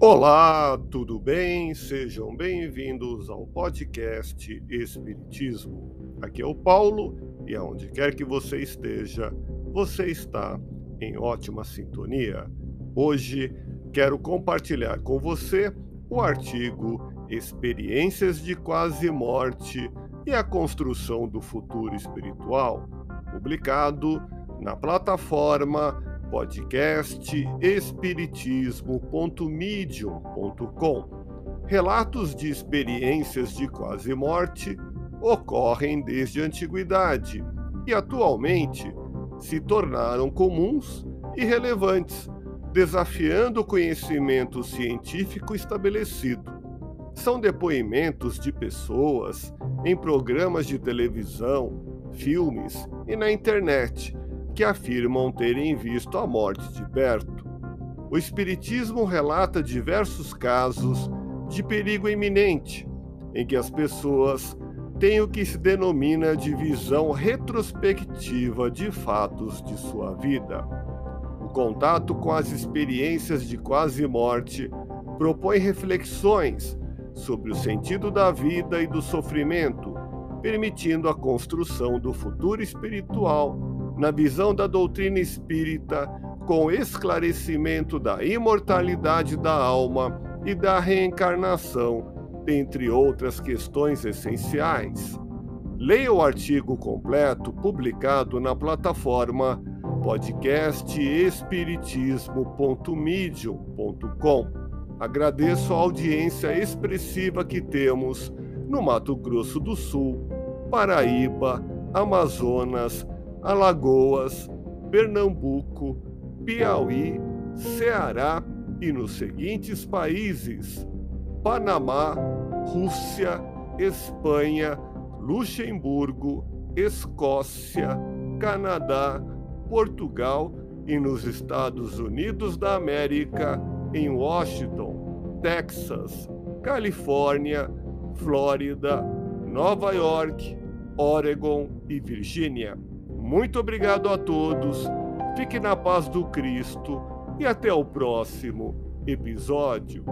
Olá, tudo bem? Sejam bem-vindos ao podcast Espiritismo. Aqui é o Paulo e aonde quer que você esteja, você está em ótima sintonia. Hoje quero compartilhar com você o artigo Experiências de Quase Morte e a Construção do Futuro Espiritual, publicado na plataforma podcast espiritismo.medium.com. Relatos de experiências de quase morte ocorrem desde a antiguidade e atualmente se tornaram comuns e relevantes, desafiando o conhecimento científico estabelecido. São depoimentos de pessoas em programas de televisão, filmes e na internet que afirmam terem visto a morte de perto. O Espiritismo relata diversos casos de perigo iminente, em que as pessoas têm o que se denomina de visão retrospectiva de fatos de sua vida. O contato com as experiências de quase morte propõe reflexões sobre o sentido da vida e do sofrimento, permitindo a construção do futuro espiritual na visão da doutrina espírita, com esclarecimento da imortalidade da alma e da reencarnação, dentre outras questões essenciais. Leia o artigo completo publicado na plataforma podcastespiritismo.medium.com. Agradeço a audiência expressiva que temos no Mato Grosso do Sul, Paraíba, Amazonas, Alagoas, Pernambuco, Piauí, Ceará e nos seguintes países: Panamá, Rússia, Espanha, Luxemburgo, Escócia, Canadá, Portugal e nos Estados Unidos da América, em Washington, Texas, Califórnia, Flórida, Nova York, Oregon e Virgínia. Muito obrigado a todos, fique na paz do Cristo e até o próximo episódio.